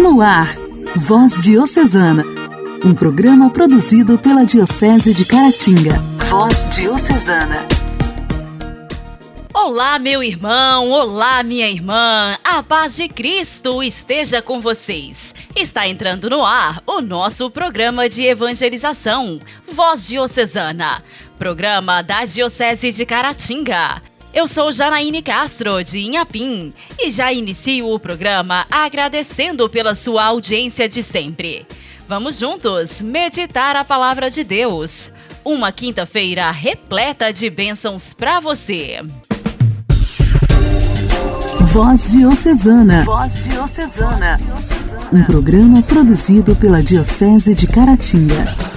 No ar, Voz Diocesana, um programa produzido pela Diocese de Caratinga. Voz Diocesana. Olá, meu irmão, olá, minha irmã, a paz de Cristo esteja com vocês. Está entrando no ar o nosso programa de evangelização, Voz Diocesana, programa da Diocese de Caratinga. Eu sou Janaíne Castro, de Inhapim, e já inicio o programa agradecendo pela sua audiência de sempre. Vamos juntos meditar a palavra de Deus. Uma quinta-feira repleta de bênçãos para você. Voz Diocesana. Voz Diocesana. Um programa produzido pela Diocese de Caratinga.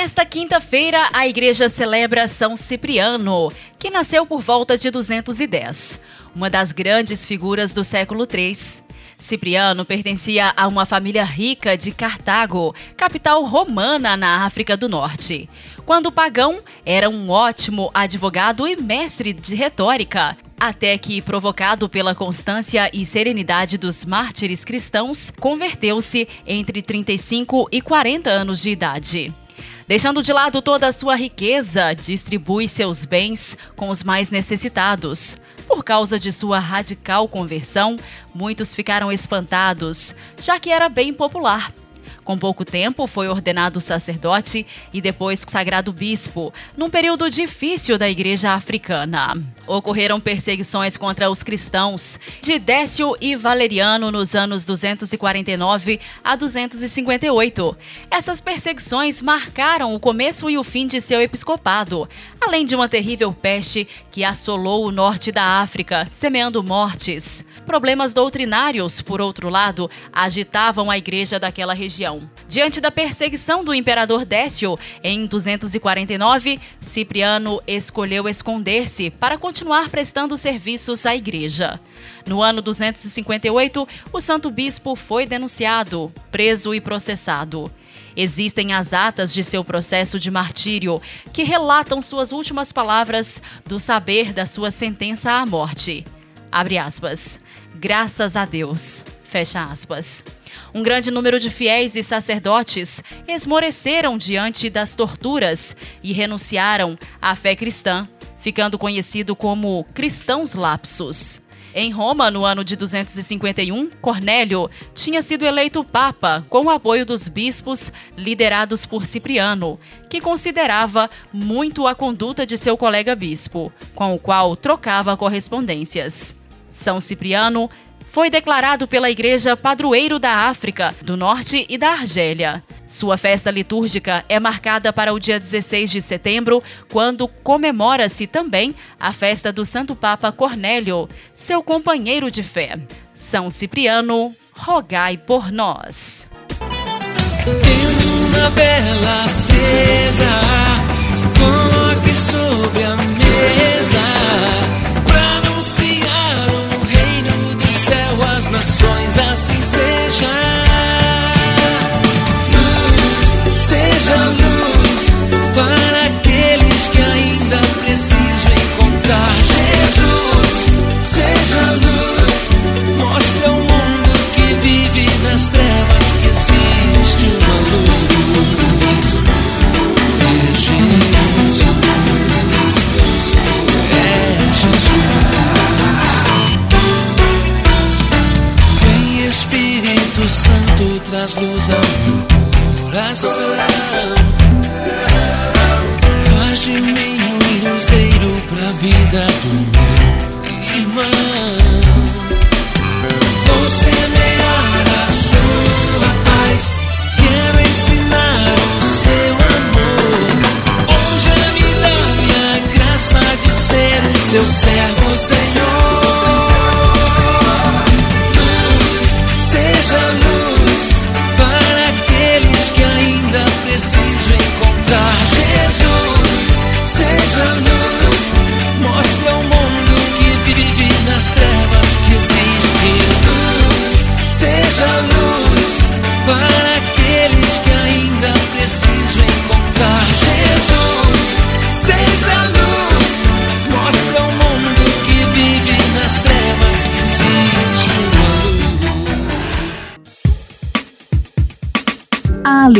Nesta quinta-feira, a igreja celebra São Cipriano, que nasceu por volta de 210, uma das grandes figuras do século III. Cipriano pertencia a uma família rica de Cartago, capital romana na África do Norte. Quando pagão, era um ótimo advogado e mestre de retórica, até que, provocado pela constância e serenidade dos mártires cristãos, converteu-se entre 35 e 40 anos de idade. Deixando de lado toda a sua riqueza, distribui seus bens com os mais necessitados. Por causa de sua radical conversão, muitos ficaram espantados, já que era bem popular. Com pouco tempo, foi ordenado sacerdote e depois sagrado bispo, num período difícil da igreja africana. Ocorreram perseguições contra os cristãos de Décio e Valeriano nos anos 249 a 258. Essas perseguições marcaram o começo e o fim de seu episcopado, além de uma terrível peste que assolou o norte da África, semeando mortes. Problemas doutrinários, por outro lado, agitavam a igreja daquela região. Diante da perseguição do imperador Décio, em 249, Cipriano escolheu esconder-se para continuar prestando serviços à igreja. No ano 258, o santo bispo foi denunciado, preso e processado. Existem as atas de seu processo de martírio, que relatam suas últimas palavras do saber da sua sentença à morte. Abre aspas. Graças a Deus. Fecha aspas. Um grande número de fiéis e sacerdotes esmoreceram diante das torturas e renunciaram à fé cristã, ficando conhecido como cristãos lapsos. Em Roma, no ano de 251, Cornélio tinha sido eleito papa com o apoio dos bispos liderados por Cipriano, que considerava muito a conduta de seu colega bispo, com o qual trocava correspondências. São Cipriano foi declarado pela Igreja padroeiro da África, do Norte e da Argélia. Sua festa litúrgica é marcada para o dia 16 de setembro, quando comemora-se também a festa do Santo Papa Cornélio, seu companheiro de fé. São Cipriano, rogai por nós. Uma vela acesa, sobre a mesa nações, assim seja. Luz, seja luz para aqueles que ainda precisam encontrar Jesus. Seja luz,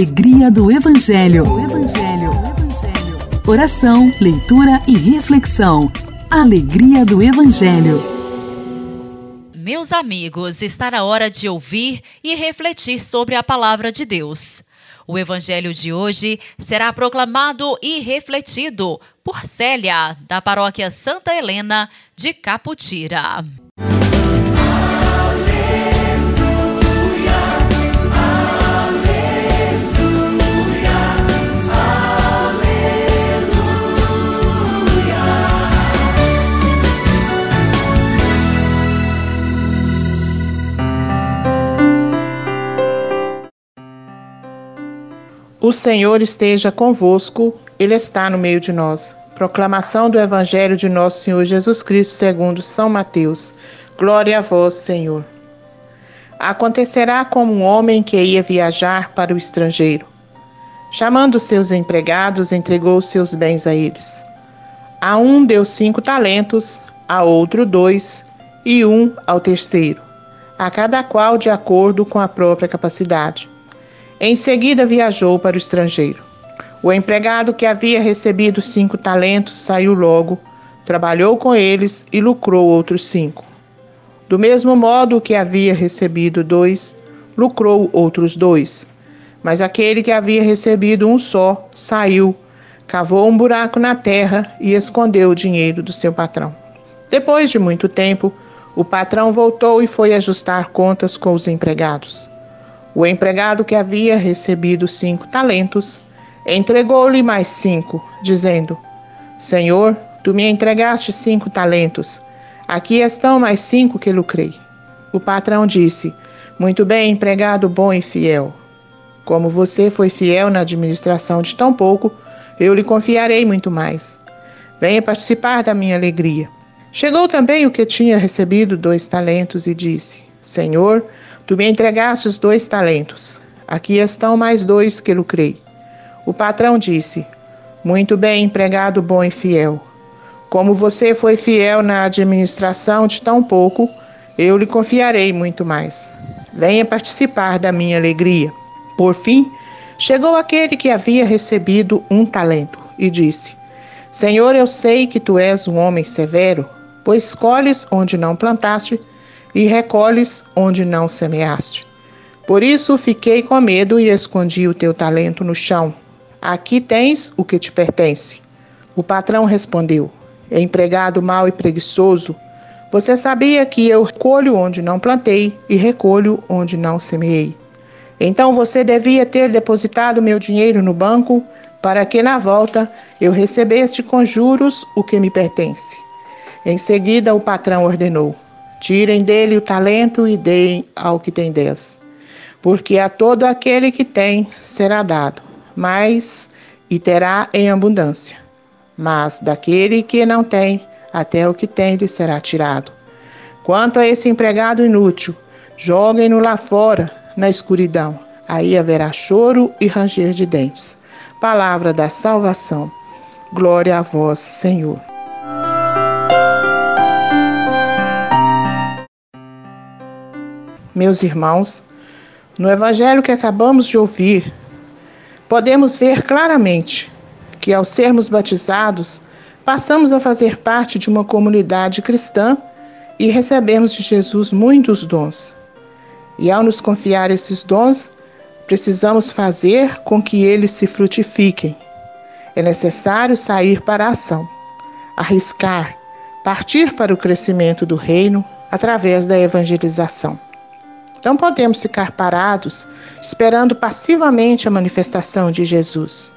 alegria do Evangelho. Evangelho. Evangelho. Oração, leitura e reflexão. Alegria do Evangelho. Meus amigos, está na hora de ouvir e refletir sobre a palavra de Deus. O evangelho de hoje será proclamado e refletido por Célia, da paróquia Santa Helena de Caputira. O Senhor esteja convosco, Ele está no meio de nós. Proclamação do Evangelho de Nosso Senhor Jesus Cristo, segundo São Mateus. Glória a vós, Senhor. Acontecerá como um homem que ia viajar para o estrangeiro. Chamando seus empregados, entregou seus bens a eles. A um deu cinco talentos, a outro dois, e um ao terceiro, a cada qual de acordo com a própria capacidade. Em seguida viajou para o estrangeiro. O empregado que havia recebido cinco talentos saiu logo, trabalhou com eles e lucrou outros cinco. Do mesmo modo, o que havia recebido dois, lucrou outros dois. Mas aquele que havia recebido um só saiu, cavou um buraco na terra e escondeu o dinheiro do seu patrão. Depois de muito tempo, o patrão voltou e foi ajustar contas com os empregados. O empregado que havia recebido cinco talentos entregou-lhe mais cinco, dizendo: Senhor, tu me entregaste cinco talentos. Aqui estão mais cinco que lucrei. O patrão disse: Muito bem, empregado bom e fiel. Como você foi fiel na administração de tão pouco, eu lhe confiarei muito mais. Venha participar da minha alegria. Chegou também o que tinha recebido dois talentos e disse: Senhor, Tu me entregaste os dois talentos. Aqui estão mais dois que lucrei. O patrão disse: Muito bem, empregado bom e fiel. Como você foi fiel na administração de tão pouco, eu lhe confiarei muito mais. Venha participar da minha alegria. Por fim, chegou aquele que havia recebido um talento e disse: Senhor, eu sei que tu és um homem severo, pois colhes onde não plantaste e recolhes onde não semeaste. Por isso fiquei com medo e escondi o teu talento no chão. Aqui tens o que te pertence. O patrão respondeu: Empregado mau e preguiçoso, você sabia que eu colho onde não plantei e recolho onde não semeei. Então você devia ter depositado meu dinheiro no banco, para que na volta eu recebesse com juros o que me pertence. Em seguida, o patrão ordenou: Tirem dele o talento e deem ao que tem dez. Porque a todo aquele que tem será dado, mais e terá em abundância. Mas daquele que não tem, até o que tem lhe será tirado. Quanto a esse empregado inútil, joguem-no lá fora, na escuridão. Aí haverá choro e ranger de dentes. Palavra da salvação. Glória a vós, Senhor. Meus irmãos, no evangelho que acabamos de ouvir, podemos ver claramente que, ao sermos batizados, passamos a fazer parte de uma comunidade cristã e recebemos de Jesus muitos dons. E ao nos confiar esses dons, precisamos fazer com que eles se frutifiquem. É necessário sair para a ação, arriscar, partir para o crescimento do reino através da evangelização. Não podemos ficar parados esperando passivamente a manifestação de Jesus.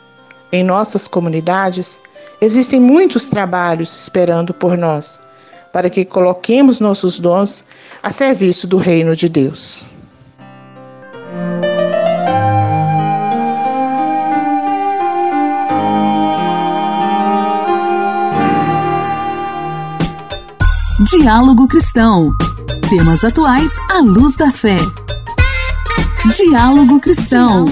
Em nossas comunidades, existem muitos trabalhos esperando por nós, para que coloquemos nossos dons a serviço do reino de Deus. Diálogo Cristão. Temas atuais à luz da fé. Diálogo Cristão.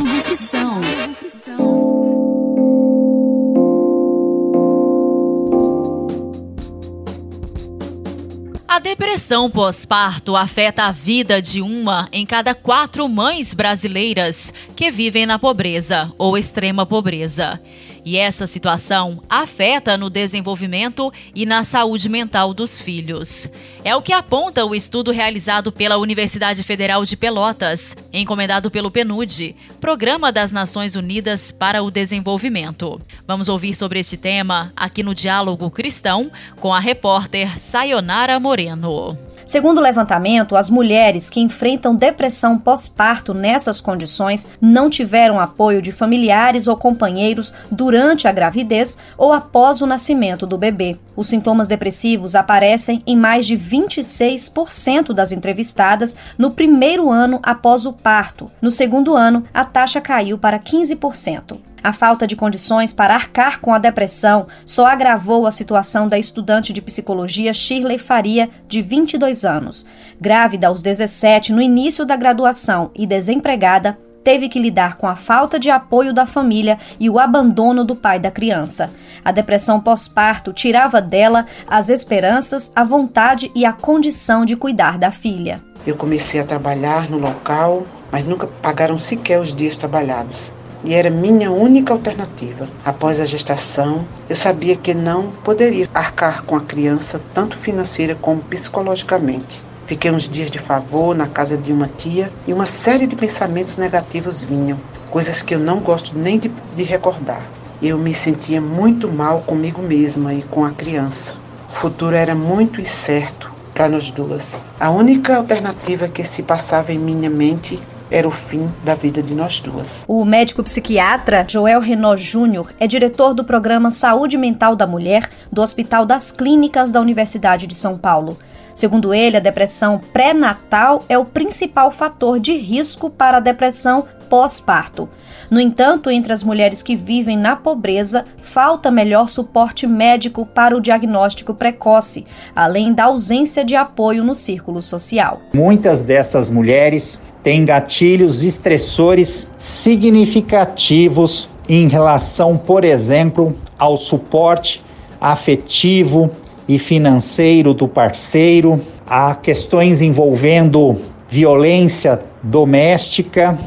Há depressão pós-parto afeta a vida de uma em cada quatro mães brasileiras que vivem na pobreza ou extrema pobreza. E essa situação afeta no desenvolvimento e na saúde mental dos filhos. É o que aponta o estudo realizado pela Universidade Federal de Pelotas, encomendado pelo PNUD, Programa das Nações Unidas para o Desenvolvimento. Vamos ouvir sobre esse tema aqui no Diálogo Cristão com a repórter Sayonara Moreno. Segundo o levantamento, as mulheres que enfrentam depressão pós-parto nessas condições não tiveram apoio de familiares ou companheiros durante a gravidez ou após o nascimento do bebê. Os sintomas depressivos aparecem em mais de 26% das entrevistadas no primeiro ano após o parto. No segundo ano, a taxa caiu para 15%. A falta de condições para arcar com a depressão só agravou a situação da estudante de psicologia Shirley Faria, de 22 anos. Grávida aos 17 no início da graduação e desempregada, teve que lidar com a falta de apoio da família e o abandono do pai da criança. A depressão pós-parto tirava dela as esperanças, a vontade e a condição de cuidar da filha. Eu comecei a trabalhar no local, mas nunca pagaram sequer os dias trabalhados e era minha única alternativa. Após a gestação, eu sabia que não poderia arcar com a criança, tanto financeira como psicologicamente. Fiquei uns dias de favor na casa de uma tia e uma série de pensamentos negativos vinham, coisas que eu não gosto nem de, de recordar. Eu me sentia muito mal comigo mesma e com a criança. O futuro era muito incerto para nós duas. A única alternativa que se passava em minha mente era o fim da vida de nós duas. O médico psiquiatra Joel Renault Júnior é diretor do programa Saúde Mental da Mulher do Hospital das Clínicas da Universidade de São Paulo. Segundo ele, a depressão pré-natal é o principal fator de risco para a depressão pós-parto. No entanto, entre as mulheres que vivem na pobreza, falta melhor suporte médico para o diagnóstico precoce, além da ausência de apoio no círculo social. Muitas dessas mulheres têm gatilhos estressores significativos em relação, por exemplo, ao suporte afetivo e financeiro do parceiro, a questões envolvendo violência doméstica,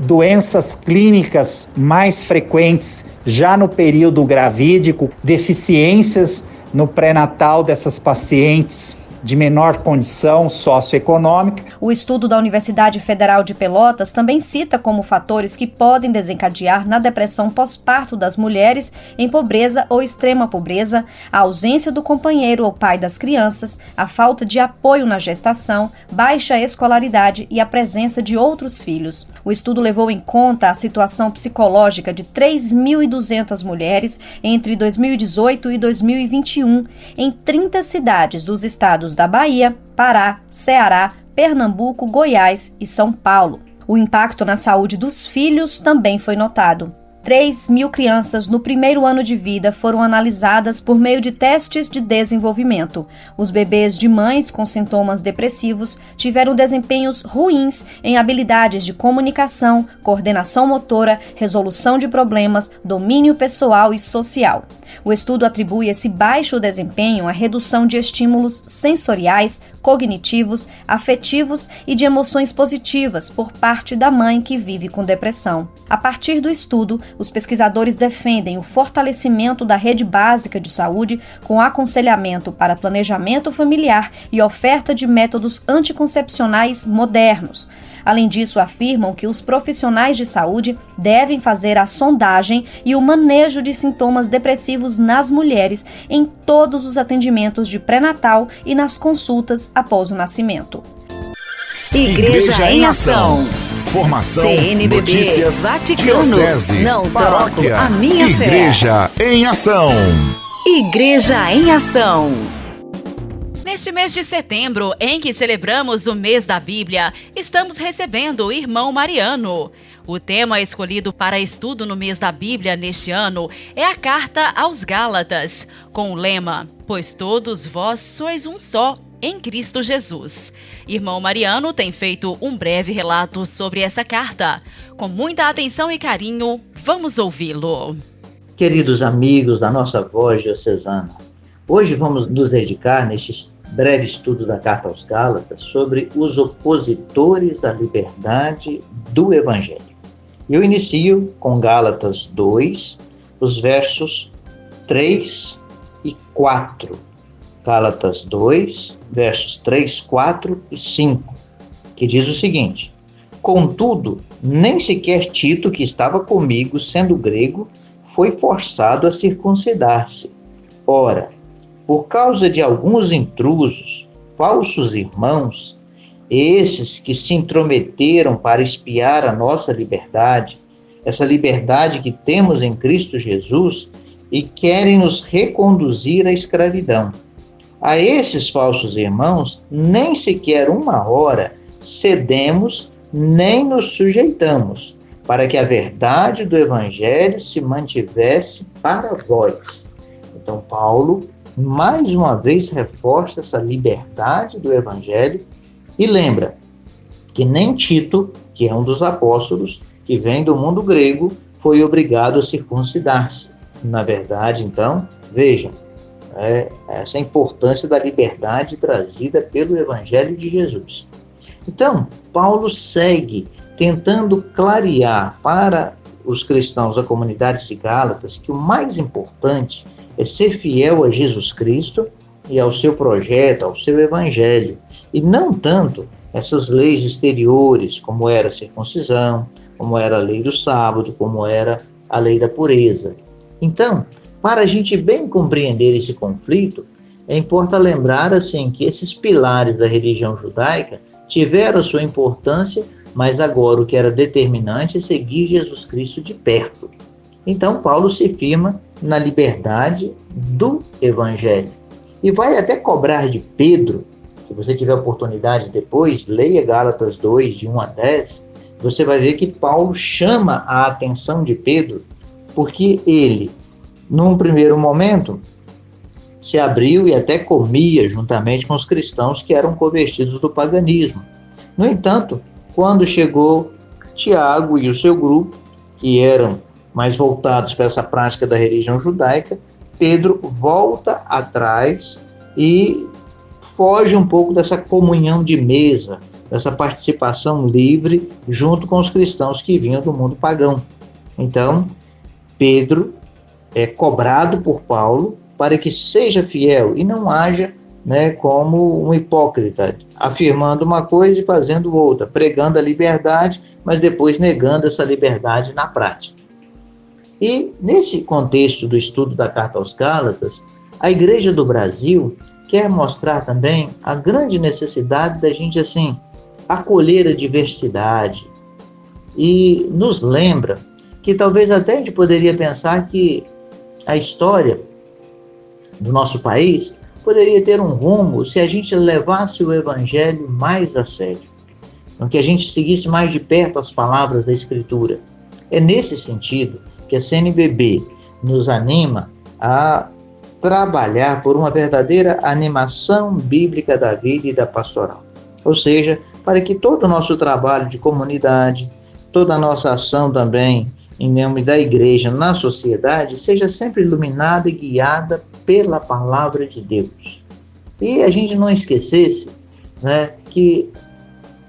doenças clínicas mais frequentes já no período gravídico, deficiências no pré-natal dessas pacientes, de menor condição socioeconômica. O estudo da Universidade Federal de Pelotas também cita como fatores que podem desencadear na depressão pós-parto das mulheres em pobreza ou extrema pobreza a ausência do companheiro ou pai das crianças, a falta de apoio na gestação, baixa escolaridade e a presença de outros filhos. O estudo levou em conta a situação psicológica de 3.200 mulheres entre 2018 e 2021 em 30 cidades dos estados estados da Bahia, Pará, Ceará, Pernambuco, Goiás e São Paulo. O impacto na saúde dos filhos também foi notado. 3 mil crianças no primeiro ano de vida foram analisadas por meio de testes de desenvolvimento. Os bebês de mães com sintomas depressivos tiveram desempenhos ruins em habilidades de comunicação, coordenação motora, resolução de problemas, domínio pessoal e social. O estudo atribui esse baixo desempenho à redução de estímulos sensoriais, cognitivos, afetivos e de emoções positivas por parte da mãe que vive com depressão. A partir do estudo, os pesquisadores defendem o fortalecimento da rede básica de saúde com aconselhamento para planejamento familiar e oferta de métodos anticoncepcionais modernos Além disso, afirmam que os profissionais de saúde devem fazer a sondagem e o manejo de sintomas depressivos nas mulheres em todos os atendimentos de pré-natal e nas consultas após o nascimento. Igreja, Igreja em Ação. Formação, CNBB, notícias, Vaticano, diocese, não paróquia, a minha Igreja fé. em Ação. Igreja em Ação. Neste mês de setembro, em que celebramos o mês da Bíblia, estamos recebendo o irmão Mariano. O tema escolhido para estudo no mês da Bíblia neste ano é a carta aos Gálatas, com o lema: Pois todos vós sois um só em Cristo Jesus. Irmão Mariano tem feito um breve relato sobre essa carta. Com muita atenção e carinho, vamos ouvi-lo. Queridos amigos da nossa voz diocesana, hoje vamos nos dedicar neste breve estudo da carta aos Gálatas sobre os opositores à liberdade do Evangelho. Eu inicio com Gálatas 2, os versos 3 e 4. Gálatas 2, versos 3, 4 e 5, que diz o seguinte: Contudo, nem sequer Tito, que estava comigo, sendo grego, foi forçado a circuncidar-se. Ora, por causa de alguns intrusos, falsos irmãos, esses que se intrometeram para espiar a nossa liberdade, essa liberdade que temos em Cristo Jesus, e querem nos reconduzir à escravidão. A esses falsos irmãos, nem sequer uma hora cedemos nem nos sujeitamos, para que a verdade do Evangelho se mantivesse para vós. Então, Paulo mais uma vez reforça essa liberdade do evangelho e lembra que nem Tito, que é um dos apóstolos, que vem do mundo grego, foi obrigado a circuncidar-se. Na verdade, então, vejam, é, essa é importância da liberdade trazida pelo Evangelho de Jesus. Então, Paulo segue tentando clarear para os cristãos da comunidade de Gálatas que o mais importante é ser fiel a Jesus Cristo e ao seu projeto, ao seu evangelho, e não tanto essas leis exteriores, como era a circuncisão, como era a lei do sábado, como era a lei da pureza. Então, para a gente bem compreender esse conflito, é importante lembrar assim que esses pilares da religião judaica tiveram sua importância, mas agora o que era determinante é seguir Jesus Cristo de perto. Então Paulo se firma na liberdade do Evangelho. E vai até cobrar de Pedro, se você tiver oportunidade depois, leia Gálatas 2, de 1 a 10, você vai ver que Paulo chama a atenção de Pedro, porque ele, num primeiro momento, se abriu e até comia juntamente com os cristãos que eram convertidos do paganismo. No entanto, quando chegou Tiago e o seu grupo, que eram mais voltados para essa prática da religião judaica, Pedro volta atrás e foge um pouco dessa comunhão de mesa, dessa participação livre junto com os cristãos que vinham do mundo pagão. Então, Pedro é cobrado por Paulo para que seja fiel e não haja né, como um hipócrita, afirmando uma coisa e fazendo outra, pregando a liberdade, mas depois negando essa liberdade na prática. E nesse contexto do estudo da Carta aos Gálatas, a Igreja do Brasil quer mostrar também a grande necessidade da gente assim acolher a diversidade e nos lembra que talvez até a gente poderia pensar que a história do nosso país poderia ter um rumo se a gente levasse o evangelho mais a sério, que a gente seguisse mais de perto as palavras da escritura. É nesse sentido que a CNBB nos anima a trabalhar por uma verdadeira animação bíblica da vida e da pastoral. Ou seja, para que todo o nosso trabalho de comunidade, toda a nossa ação também em nome da igreja na sociedade seja sempre iluminada e guiada pela palavra de Deus. E a gente não esquecesse né, que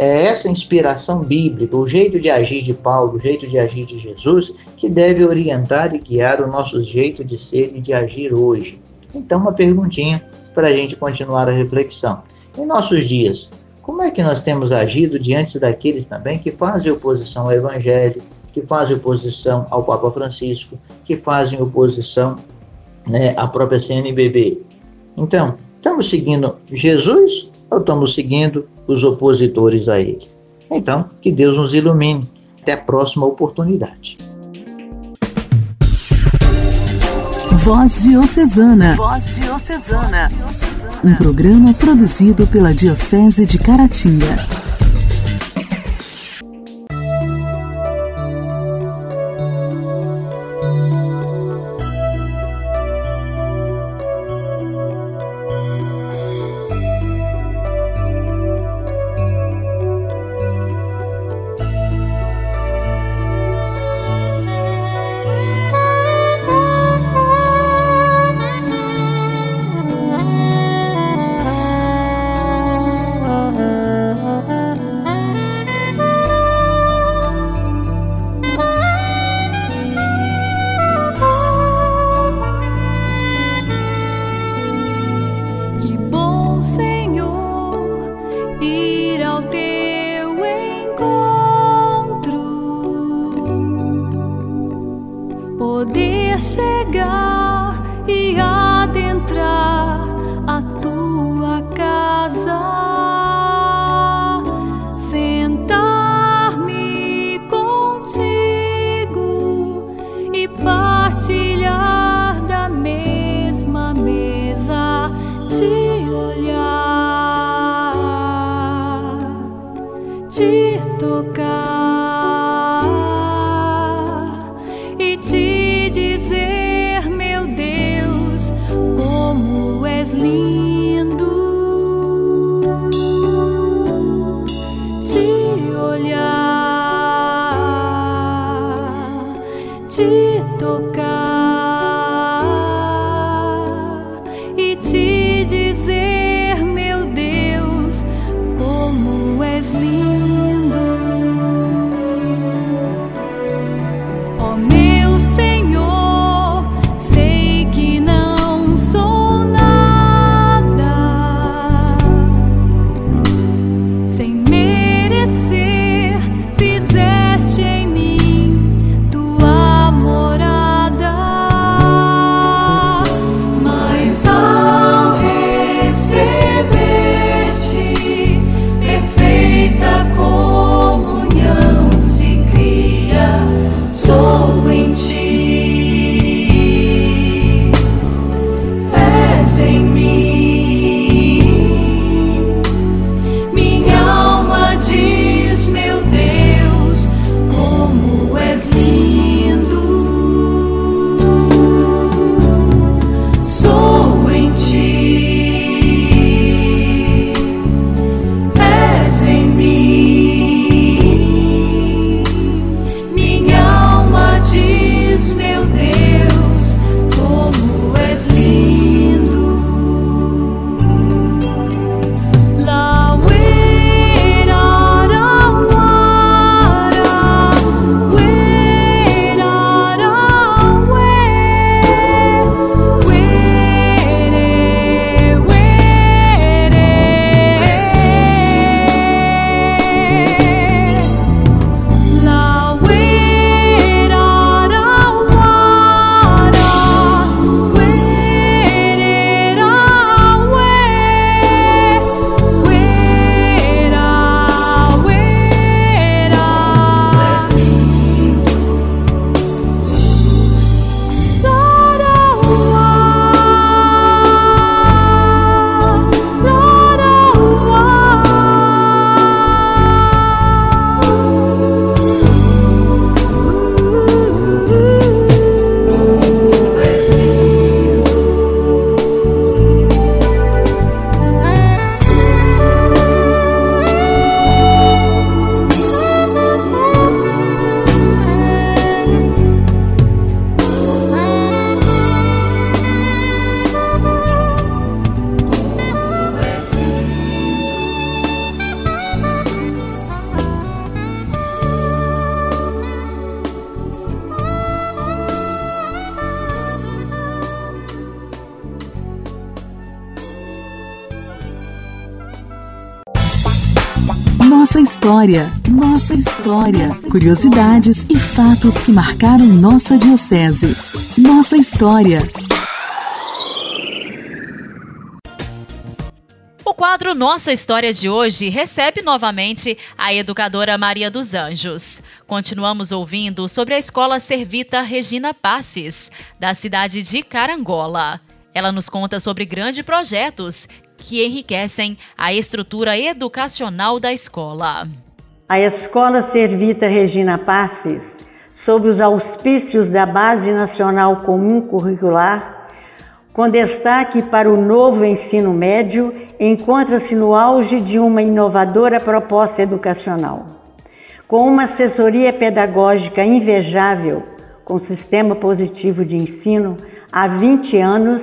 é essa inspiração bíblica, o jeito de agir de Paulo, o jeito de agir de Jesus, que deve orientar e guiar o nosso jeito de ser e de agir hoje. Então, uma perguntinha para a gente continuar a reflexão. Em nossos dias, como é que nós temos agido diante daqueles também que fazem oposição ao Evangelho, que fazem oposição ao Papa Francisco, que fazem oposição né, à própria CNBB? Então, estamos seguindo Jesus ou estamos seguindo os opositores a ele. Então, que Deus nos ilumine. Até a próxima oportunidade. Voz Diocesana. Voz Diocesana. Um programa produzido pela Diocese de Caratinga. História, nossa história, curiosidades e fatos que marcaram nossa diocese. Nossa história. O quadro Nossa História de hoje recebe novamente a educadora Maria dos Anjos. Continuamos ouvindo sobre a escola Servita Regina Passes, da cidade de Carangola. Ela nos conta sobre grandes projetos que enriquecem a estrutura educacional da escola. A Escola Servita Regina Passes, sob os auspícios da Base Nacional Comum Curricular, com destaque para o novo ensino médio, encontra-se no auge de uma inovadora proposta educacional. Com uma assessoria pedagógica invejável, com sistema positivo de ensino há 20 anos,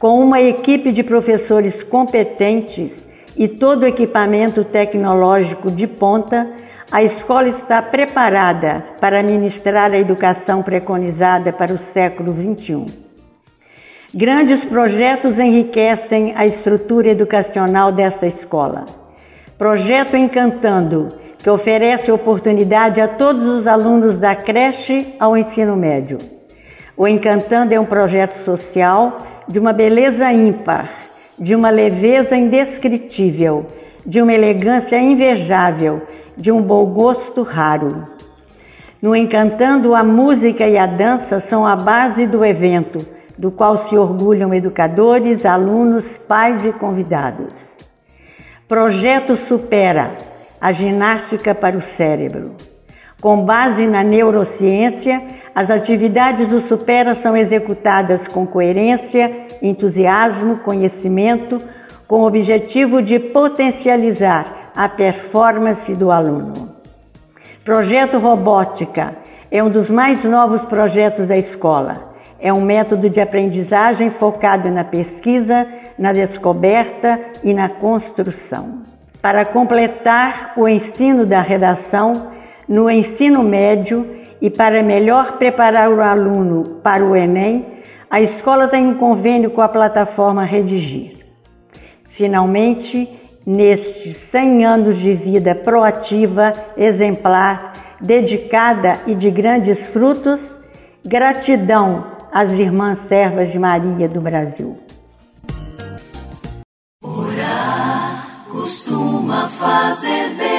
com uma equipe de professores competentes e todo o equipamento tecnológico de ponta, a escola está preparada para ministrar a educação preconizada para o século XXI. Grandes projetos enriquecem a estrutura educacional desta escola. Projeto Encantando, que oferece oportunidade a todos os alunos da creche ao ensino médio. O Encantando é um projeto social de uma beleza ímpar, de uma leveza indescritível, de uma elegância invejável, de um bom gosto raro. No Encantando, a música e a dança são a base do evento, do qual se orgulham educadores, alunos, pais e convidados. Projeto Supera a ginástica para o cérebro. Com base na neurociência, as atividades do Supera são executadas com coerência, entusiasmo, conhecimento, com o objetivo de potencializar a performance do aluno. Projeto Robótica é um dos mais novos projetos da escola. É um método de aprendizagem focado na pesquisa, na descoberta e na construção. Para completar o ensino da redação no ensino médio e para melhor preparar o aluno para o Enem, a escola tem um convênio com a plataforma Redigir. Finalmente, nestes 100 anos de vida proativa, exemplar, dedicada e de grandes frutos, gratidão às irmãs servas de Maria do Brasil. Orar costuma fazer bem.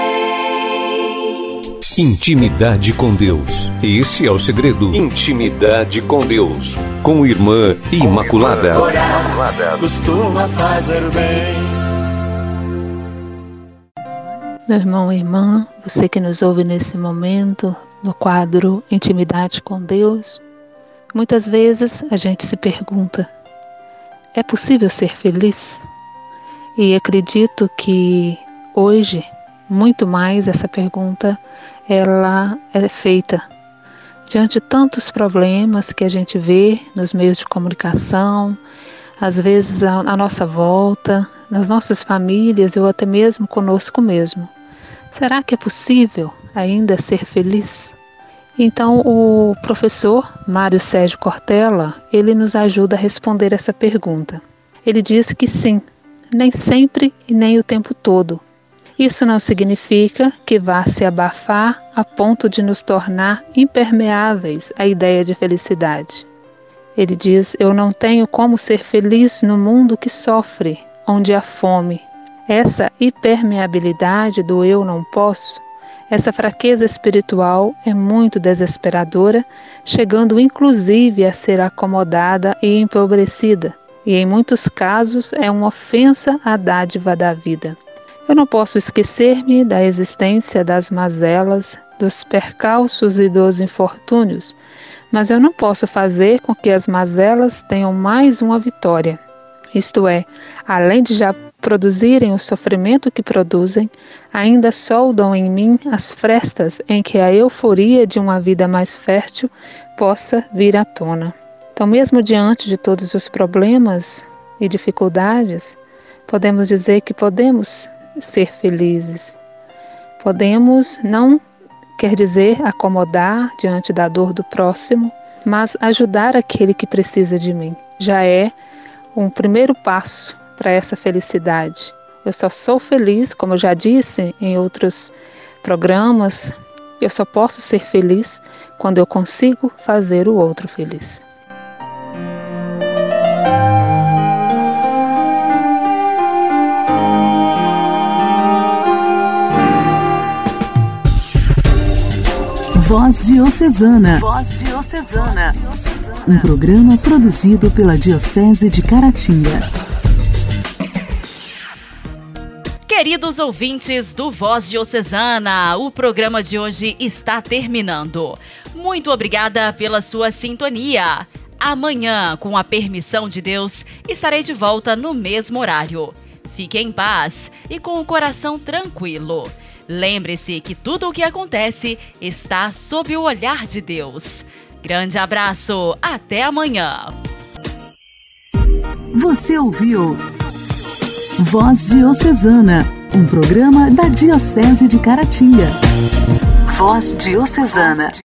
Intimidade com Deus. Esse é o segredo. Intimidade com Deus. Com Irmã Imaculada. Orar costuma fazer bem. Meu irmão e irmã, você que nos ouve nesse momento, no quadro Intimidade com Deus, muitas vezes a gente se pergunta: é possível ser feliz? E acredito que hoje, muito mais, essa pergunta ela é feita diante de tantos problemas que a gente vê nos meios de comunicação, às vezes à nossa volta, nas nossas famílias ou até mesmo conosco mesmo. Será que é possível ainda ser feliz? Então, o professor Mário Sérgio Cortella, ele nos ajuda a responder essa pergunta. Ele diz que sim, nem sempre e nem o tempo todo. Isso não significa que vá se abafar a ponto de nos tornar impermeáveis à ideia de felicidade. Ele diz: Eu não tenho como ser feliz no mundo que sofre, onde há fome, essa hipermeabilidade do eu não posso, essa fraqueza espiritual é muito desesperadora, chegando inclusive a ser acomodada e empobrecida, e em muitos casos é uma ofensa à dádiva da vida. Eu não posso esquecer-me da existência das mazelas, dos percalços e dos infortúnios, mas eu não posso fazer com que as mazelas tenham mais uma vitória. Isto é, além de já produzirem o sofrimento que produzem, ainda soldam em mim as frestas em que a euforia de uma vida mais fértil possa vir à tona. Então, mesmo diante de todos os problemas e dificuldades, podemos dizer que podemos ser felizes. Podemos não quer dizer acomodar diante da dor do próximo, mas ajudar aquele que precisa de mim. Já é um primeiro passo para essa felicidade. Eu só sou feliz, como eu já disse em outros programas, eu só posso ser feliz quando eu consigo fazer o outro feliz. Voz Diocesana. Voz Diocesana. Um programa produzido pela Diocese de Caratinga. Queridos ouvintes do Voz Diocesana, o programa de hoje está terminando. Muito obrigada pela sua sintonia. Amanhã, com a permissão de Deus, estarei de volta no mesmo horário. Fique em paz e com o coração tranquilo. Lembre-se que tudo o que acontece está sob o olhar de Deus. Grande abraço, até amanhã. Você ouviu? Voz Diocesana, um programa da Diocese de Caratinga. Voz Diocesana.